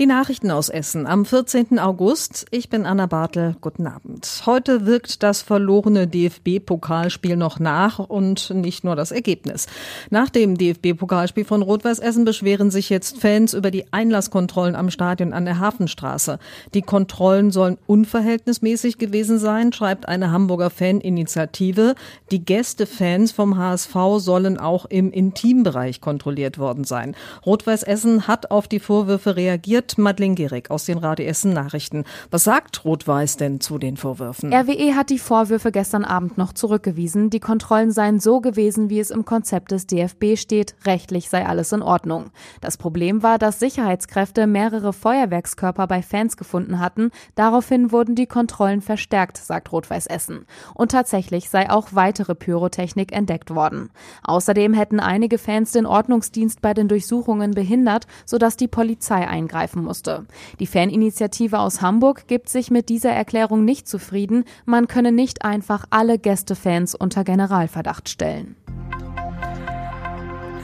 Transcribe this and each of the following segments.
Die Nachrichten aus Essen am 14. August. Ich bin Anna Bartel. Guten Abend. Heute wirkt das verlorene DFB-Pokalspiel noch nach und nicht nur das Ergebnis. Nach dem DFB-Pokalspiel von Rot-Weiß Essen beschweren sich jetzt Fans über die Einlasskontrollen am Stadion an der Hafenstraße. Die Kontrollen sollen unverhältnismäßig gewesen sein, schreibt eine Hamburger Faninitiative. Die Gästefans vom HSV sollen auch im Intimbereich kontrolliert worden sein. Rot-Weiß Essen hat auf die Vorwürfe reagiert kommentiert Madeleine Gehrig aus den Radio Nachrichten. Was sagt Rot-Weiß denn zu den Vorwürfen? RWE hat die Vorwürfe gestern Abend noch zurückgewiesen. Die Kontrollen seien so gewesen, wie es im Konzept des DFB steht. Rechtlich sei alles in Ordnung. Das Problem war, dass Sicherheitskräfte mehrere Feuerwerkskörper bei Fans gefunden hatten. Daraufhin wurden die Kontrollen verstärkt, sagt Rot-Weiß Essen. Und tatsächlich sei auch weitere Pyrotechnik entdeckt worden. Außerdem hätten einige Fans den Ordnungsdienst bei den Durchsuchungen behindert, sodass die Polizei eingreifen treffen musste. Die Faninitiative aus Hamburg gibt sich mit dieser Erklärung nicht zufrieden. Man könne nicht einfach alle Gästefans unter Generalverdacht stellen.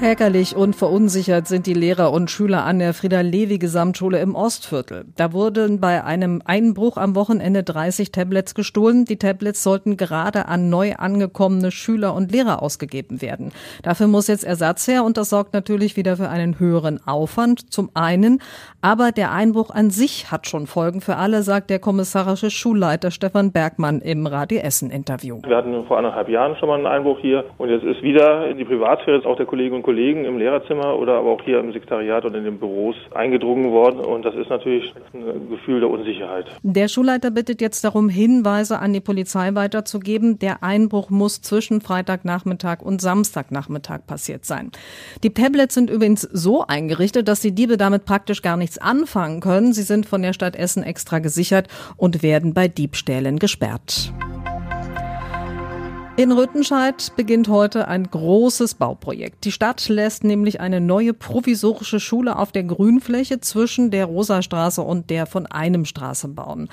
Ärgerlich und verunsichert sind die Lehrer und Schüler an der Frieda-Levi-Gesamtschule im Ostviertel. Da wurden bei einem Einbruch am Wochenende 30 Tablets gestohlen. Die Tablets sollten gerade an neu angekommene Schüler und Lehrer ausgegeben werden. Dafür muss jetzt Ersatz her und das sorgt natürlich wieder für einen höheren Aufwand zum einen. Aber der Einbruch an sich hat schon Folgen für alle, sagt der kommissarische Schulleiter Stefan Bergmann im Radio Essen Interview. Wir hatten vor anderthalb Jahren schon mal einen Einbruch hier und jetzt ist wieder in die Privatsphäre auch der Kolleginnen und im Lehrerzimmer oder aber auch hier im Sekretariat und in den Büros eingedrungen worden. Und das ist natürlich ein Gefühl der Unsicherheit. Der Schulleiter bittet jetzt darum, Hinweise an die Polizei weiterzugeben. Der Einbruch muss zwischen Freitagnachmittag und Samstagnachmittag passiert sein. Die Tablets sind übrigens so eingerichtet, dass die Diebe damit praktisch gar nichts anfangen können. Sie sind von der Stadt Essen extra gesichert und werden bei Diebstählen gesperrt. In Rüttenscheid beginnt heute ein großes Bauprojekt. Die Stadt lässt nämlich eine neue provisorische Schule auf der Grünfläche zwischen der Rosastraße und der von einem Straße bauen.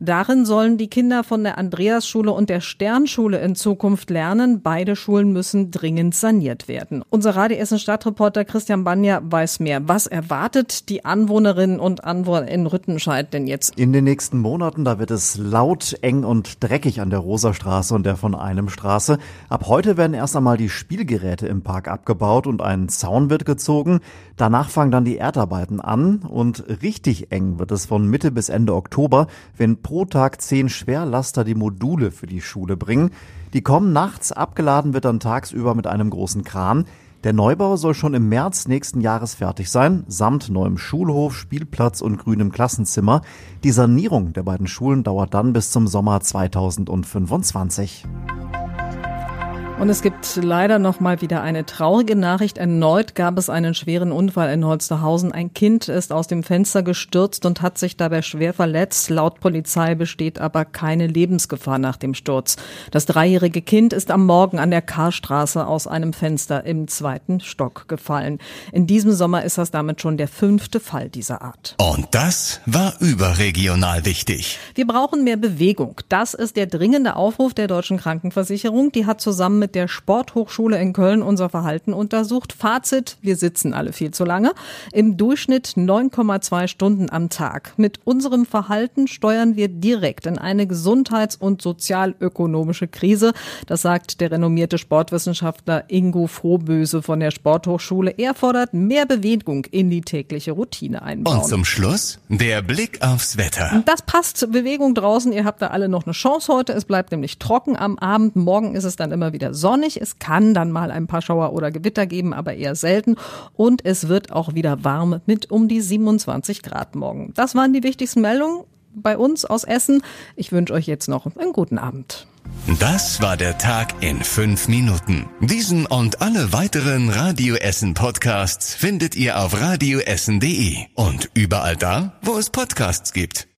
Darin sollen die Kinder von der Andreasschule und der Sternschule in Zukunft lernen. Beide Schulen müssen dringend saniert werden. Unser Radio Essen Stadtreporter Christian Banja weiß mehr. Was erwartet die Anwohnerinnen und Anwohner in Rüttenscheid denn jetzt? In den nächsten Monaten, da wird es laut, eng und dreckig an der Rosastraße und der von einem Straße Straße. Ab heute werden erst einmal die Spielgeräte im Park abgebaut und ein Zaun wird gezogen. Danach fangen dann die Erdarbeiten an und richtig eng wird es von Mitte bis Ende Oktober, wenn pro Tag zehn Schwerlaster die Module für die Schule bringen. Die kommen nachts, abgeladen wird dann tagsüber mit einem großen Kran. Der Neubau soll schon im März nächsten Jahres fertig sein, samt neuem Schulhof, Spielplatz und grünem Klassenzimmer. Die Sanierung der beiden Schulen dauert dann bis zum Sommer 2025. Und es gibt leider noch mal wieder eine traurige Nachricht. Erneut gab es einen schweren Unfall in Holsterhausen. Ein Kind ist aus dem Fenster gestürzt und hat sich dabei schwer verletzt. Laut Polizei besteht aber keine Lebensgefahr nach dem Sturz. Das dreijährige Kind ist am Morgen an der Karstraße aus einem Fenster im zweiten Stock gefallen. In diesem Sommer ist das damit schon der fünfte Fall dieser Art. Und das war überregional wichtig. Wir brauchen mehr Bewegung. Das ist der dringende Aufruf der Deutschen Krankenversicherung. Die hat zusammen mit der Sporthochschule in Köln unser Verhalten untersucht. Fazit, wir sitzen alle viel zu lange. Im Durchschnitt 9,2 Stunden am Tag. Mit unserem Verhalten steuern wir direkt in eine gesundheits- und sozialökonomische Krise. Das sagt der renommierte Sportwissenschaftler Ingo Frohböse von der Sporthochschule. Er fordert mehr Bewegung in die tägliche Routine einbauen. Und zum Schluss der Blick aufs Wetter. Das passt. Bewegung draußen. Ihr habt da alle noch eine Chance heute. Es bleibt nämlich trocken am Abend. Morgen ist es dann immer wieder sonnig. Es kann dann mal ein paar Schauer oder Gewitter geben, aber eher selten. Und es wird auch wieder warm mit um die 27 Grad morgen. Das waren die wichtigsten Meldungen bei uns aus Essen. Ich wünsche euch jetzt noch einen guten Abend. Das war der Tag in fünf Minuten. Diesen und alle weiteren Radio Essen Podcasts findet ihr auf radioessen.de und überall da, wo es Podcasts gibt.